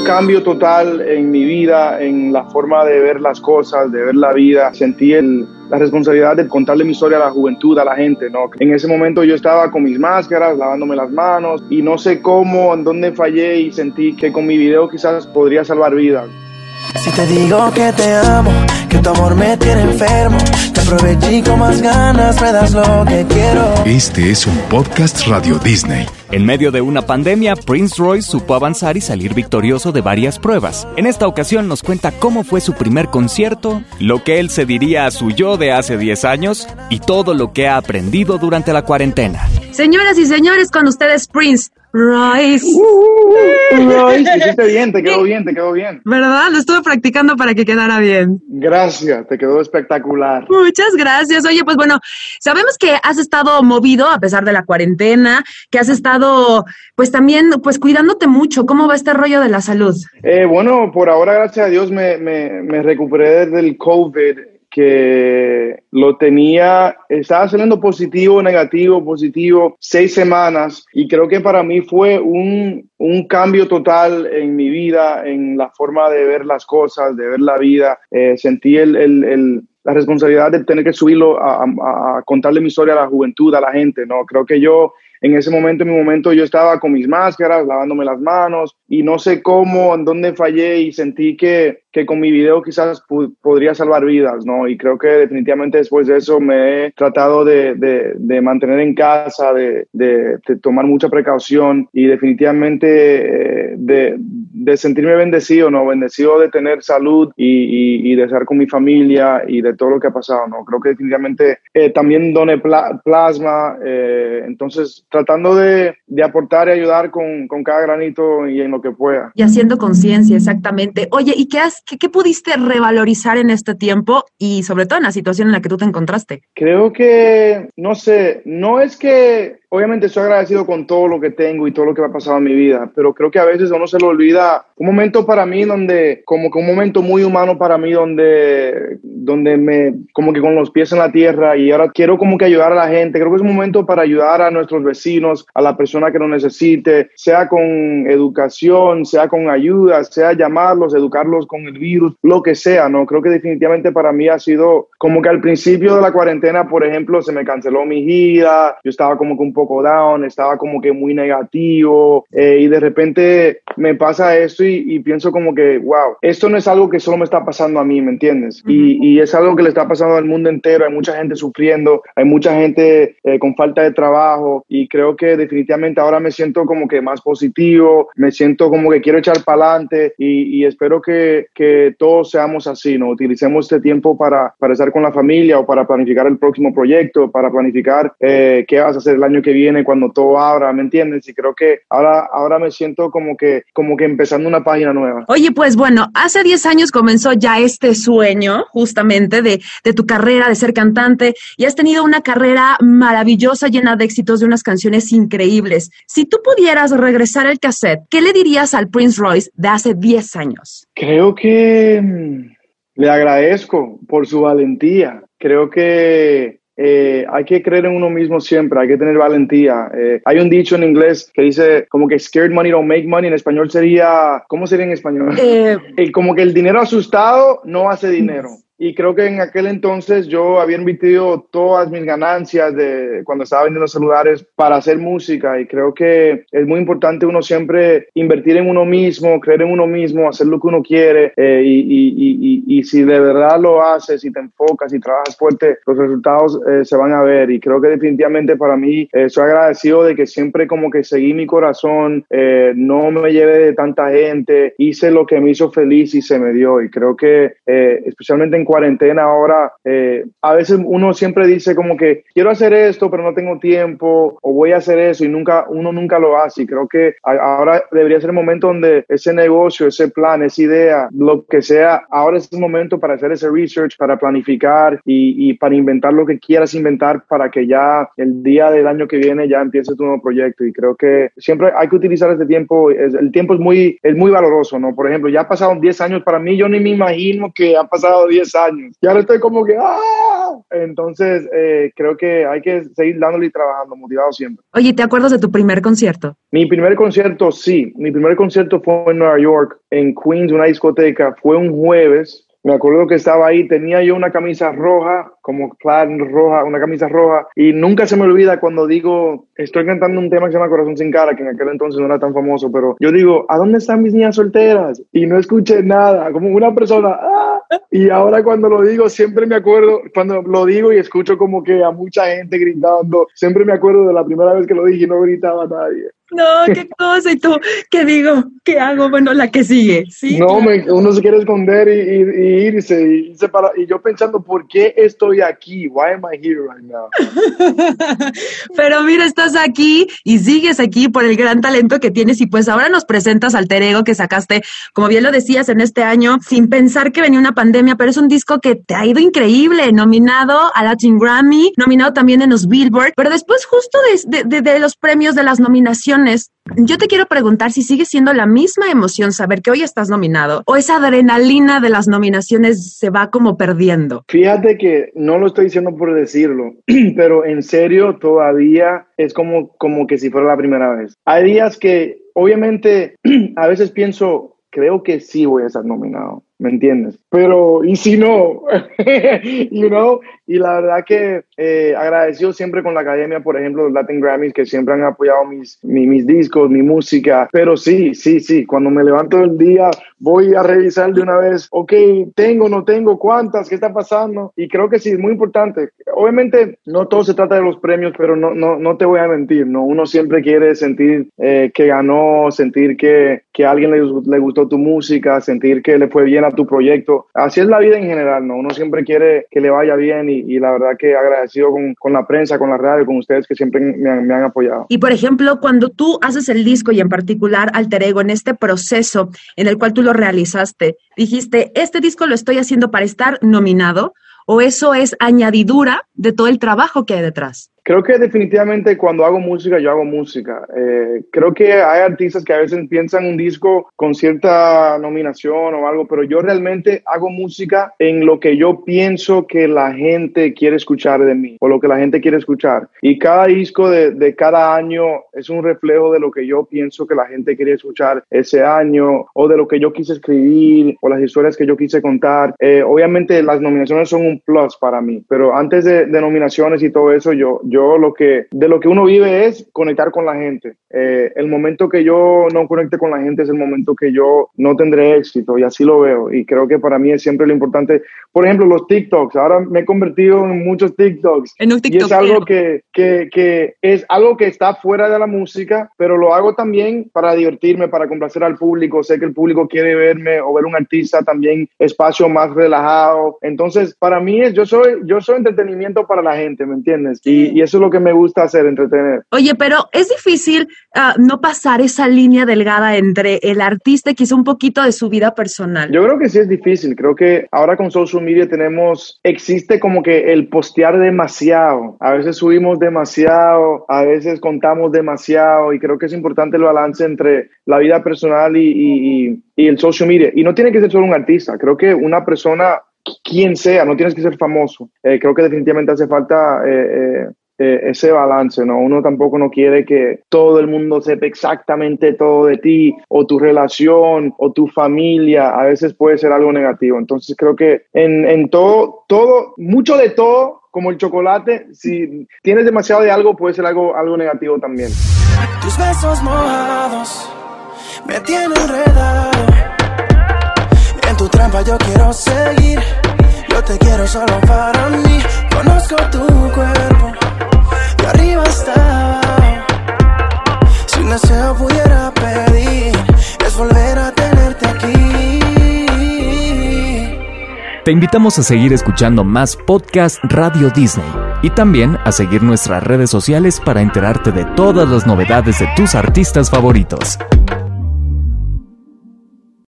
un cambio total en mi vida, en la forma de ver las cosas, de ver la vida. Sentí el, la responsabilidad de contarle mi historia a la juventud, a la gente, ¿no? En ese momento yo estaba con mis máscaras, lavándome las manos y no sé cómo, en dónde fallé y sentí que con mi video quizás podría salvar vidas. Si te digo que te amo, que tu amor me tiene enfermo, te aproveché y con más ganas me das lo que quiero. Este es un podcast Radio Disney. En medio de una pandemia, Prince Royce supo avanzar y salir victorioso de varias pruebas. En esta ocasión nos cuenta cómo fue su primer concierto, lo que él se diría a su yo de hace 10 años y todo lo que ha aprendido durante la cuarentena. Señoras y señores, con ustedes Prince Royce. Royce, hiciste bien, te quedó bien, te quedó bien. ¿Verdad? Lo estuve practicando para que quedara bien. Gracias, te quedó espectacular. Muchas gracias. Oye, pues bueno, sabemos que has estado movido a pesar de la cuarentena, que has estado pues también pues cuidándote mucho. ¿Cómo va este rollo de la salud? Eh, bueno, por ahora, gracias a Dios, me, me, me recuperé del COVID que lo tenía, estaba saliendo positivo, negativo, positivo, seis semanas y creo que para mí fue un, un cambio total en mi vida, en la forma de ver las cosas, de ver la vida. Eh, sentí el, el, el, la responsabilidad de tener que subirlo a, a, a contarle mi historia a la juventud, a la gente, ¿no? Creo que yo en ese momento, en mi momento, yo estaba con mis máscaras, lavándome las manos y no sé cómo, en dónde fallé y sentí que, que con mi video quizás podría salvar vidas, ¿no? Y creo que definitivamente después de eso me he tratado de, de, de mantener en casa, de, de, tomar mucha precaución y definitivamente eh, de, sentirme bendecido, ¿no? Bendecido de tener salud y, y, y, de estar con mi familia y de todo lo que ha pasado, ¿no? Creo que definitivamente eh, también doné pla plasma, eh, entonces tratando de, de, aportar y ayudar con, con, cada granito y en lo que pueda. Y haciendo conciencia, exactamente. Oye, ¿y qué, has, qué, qué, pudiste revalorizar en este tiempo y sobre todo en la situación en la que tú te encontraste? Creo que, no sé, no es que obviamente estoy agradecido con todo lo que tengo y todo lo que me ha pasado en mi vida, pero creo que a veces uno se lo olvida. Un momento para mí donde, como que un momento muy humano para mí donde, donde me, como que con los pies en la tierra y ahora quiero como que ayudar a la gente. Creo que es un momento para ayudar a nuestros vecinos, a la persona que lo necesite, sea con educación, sea con ayuda, sea llamarlos, educarlos con el virus, lo que sea, ¿no? Creo que definitivamente para mí ha sido como que al principio de la cuarentena, por ejemplo, se me canceló mi gira, yo estaba como que un poco down, estaba como que muy negativo eh, y de repente me pasa esto y, y, pienso como que, wow, esto no es algo que solo me está pasando a mí, ¿me entiendes? Uh -huh. y, y, es algo que le está pasando al mundo entero, hay mucha gente sufriendo, hay mucha gente eh, con falta de trabajo y creo que definitivamente ahora me siento como que más positivo, me siento como que quiero echar para adelante y, y, espero que, que todos seamos así, ¿no? Utilicemos este tiempo para, para estar con la familia o para planificar el próximo proyecto, para planificar eh, qué vas a hacer el año que viene cuando todo abra, ¿me entiendes? Y creo que ahora, ahora me siento como que, como que empezando una página nueva. Oye, pues bueno, hace 10 años comenzó ya este sueño justamente de, de tu carrera, de ser cantante, y has tenido una carrera maravillosa, llena de éxitos, de unas canciones increíbles. Si tú pudieras regresar el cassette, ¿qué le dirías al Prince Royce de hace 10 años? Creo que mm, le agradezco por su valentía. Creo que eh, hay que creer en uno mismo siempre, hay que tener valentía. Eh, hay un dicho en inglés que dice como que scared money don't make money, en español sería, ¿cómo sería en español? Eh, como que el dinero asustado no hace dinero. Y creo que en aquel entonces yo había invertido todas mis ganancias de cuando estaba vendiendo celulares para hacer música y creo que es muy importante uno siempre invertir en uno mismo, creer en uno mismo, hacer lo que uno quiere eh, y, y, y, y, si de verdad lo haces y te enfocas y trabajas fuerte, los resultados eh, se van a ver y creo que definitivamente para mí eh, soy agradecido de que siempre como que seguí mi corazón, eh, no me llevé de tanta gente, hice lo que me hizo feliz y se me dio y creo que eh, especialmente en cuarentena ahora, eh, a veces uno siempre dice como que quiero hacer esto, pero no tengo tiempo, o voy a hacer eso y nunca, uno nunca lo hace. Y creo que ahora debería ser el momento donde ese negocio, ese plan, esa idea, lo que sea, ahora es el momento para hacer ese research, para planificar y, y para inventar lo que quieras inventar para que ya el día del año que viene ya empiece tu nuevo proyecto. Y creo que siempre hay que utilizar este tiempo. El tiempo es muy, es muy valoroso, ¿no? Por ejemplo, ya pasaron 10 años para mí, yo ni me imagino que han pasado 10 años años. Y ahora estoy como que, ¡ah! Entonces, eh, creo que hay que seguir dándole y trabajando, motivado siempre. Oye, ¿te acuerdas de tu primer concierto? Mi primer concierto, sí. Mi primer concierto fue en Nueva York, en Queens, una discoteca. Fue un jueves. Me acuerdo que estaba ahí, tenía yo una camisa roja, como clara roja, una camisa roja, y nunca se me olvida cuando digo, estoy cantando un tema que se llama Corazón sin cara, que en aquel entonces no era tan famoso, pero yo digo, ¿a dónde están mis niñas solteras? Y no escuché nada, como una persona, ¡ah! Y ahora cuando lo digo, siempre me acuerdo, cuando lo digo y escucho como que a mucha gente gritando, siempre me acuerdo de la primera vez que lo dije y no gritaba nadie. No, qué cosa. Y tú, ¿qué digo? ¿Qué hago? Bueno, la que sigue. ¿sí? No, me, uno se quiere esconder y, y, y irse. Y, irse para, y yo pensando, ¿por qué estoy aquí? Why am I here right now? Pero mira, estás aquí y sigues aquí por el gran talento que tienes. Y pues ahora nos presentas Alter Ego que sacaste, como bien lo decías, en este año, sin pensar que venía una pandemia, pero es un disco que te ha ido increíble. Nominado a Latin Grammy, nominado también en los Billboard. Pero después, justo de, de, de los premios de las nominaciones, yo te quiero preguntar si sigue siendo la misma emoción saber que hoy estás nominado o esa adrenalina de las nominaciones se va como perdiendo. Fíjate que no lo estoy diciendo por decirlo, pero en serio todavía es como, como que si fuera la primera vez. Hay días que obviamente a veces pienso, creo que sí voy a estar nominado. ¿Me entiendes? Pero, ¿y si no? you know? Y la verdad que eh, agradecido siempre con la academia, por ejemplo, los Latin Grammys, que siempre han apoyado mis, mis, discos, mi música. Pero sí, sí, sí, cuando me levanto el día, voy a revisar de una vez, ok, tengo, no tengo, cuántas, qué está pasando. Y creo que sí, es muy importante. Obviamente, no todo se trata de los premios, pero no, no, no te voy a mentir, ¿no? Uno siempre quiere sentir eh, que ganó, sentir que, que a alguien le, gustó tu música, sentir que le fue bien a tu proyecto. Así es la vida en general, ¿no? Uno siempre quiere que le vaya bien y, la verdad que agradecido con, con, la prensa, con la radio, con ustedes que siempre me han, me han, apoyado. Y por ejemplo, cuando tú haces el disco y en particular Alter Ego, en este proceso en el cual tú lo realizaste, dijiste, este disco lo estoy haciendo para estar nominado o eso es añadidura de todo el trabajo que hay detrás? Creo que definitivamente cuando hago música, yo hago música. Eh, creo que hay artistas que a veces piensan un disco con cierta nominación o algo, pero yo realmente hago música en lo que yo pienso que la gente quiere escuchar de mí o lo que la gente quiere escuchar. Y cada disco de, de cada año es un reflejo de lo que yo pienso que la gente quiere escuchar ese año o de lo que yo quise escribir o las historias que yo quise contar. Eh, obviamente las nominaciones son un plus para mí, pero antes de, de nominaciones y todo eso, yo yo lo que, de lo que uno vive es conectar con la gente. Eh, el momento que yo no conecte con la gente es el momento que yo no tendré éxito y así lo veo. Y creo que para mí es siempre lo importante. Por ejemplo, los TikToks. Ahora me he convertido en muchos TikToks. En un TikTok. Y es algo que, que, que es algo que está fuera de la música, pero lo hago también para divertirme, para complacer al público. Sé que el público quiere verme o ver un artista también espacio más relajado. Entonces, para mí es, yo soy, yo soy entretenimiento para la gente, ¿me entiendes? Y, y eso es lo que me gusta hacer, entretener. Oye, pero es difícil uh, no pasar esa línea delgada entre el artista y quizá un poquito de su vida personal. Yo creo que sí es difícil. Creo que ahora con social media tenemos, existe como que el postear demasiado. A veces subimos demasiado, a veces contamos demasiado y creo que es importante el balance entre la vida personal y, y, y el social media. Y no tiene que ser solo un artista. Creo que una persona quien sea, no tienes que ser famoso. Eh, creo que definitivamente hace falta eh, eh, ese balance, ¿no? Uno tampoco no quiere que todo el mundo sepa exactamente todo de ti o tu relación o tu familia. A veces puede ser algo negativo. Entonces creo que en, en todo, todo, mucho de todo, como el chocolate, si tienes demasiado de algo, puede ser algo, algo negativo también. Tus besos mojados me tienen enredado. En tu trampa yo quiero seguir. Yo te quiero solo para mí. Conozco tu cuerpo arriba hasta abajo. Si un deseo pudiera pedir, es volver a tenerte aquí. Te invitamos a seguir escuchando más podcast Radio Disney y también a seguir nuestras redes sociales para enterarte de todas las novedades de tus artistas favoritos.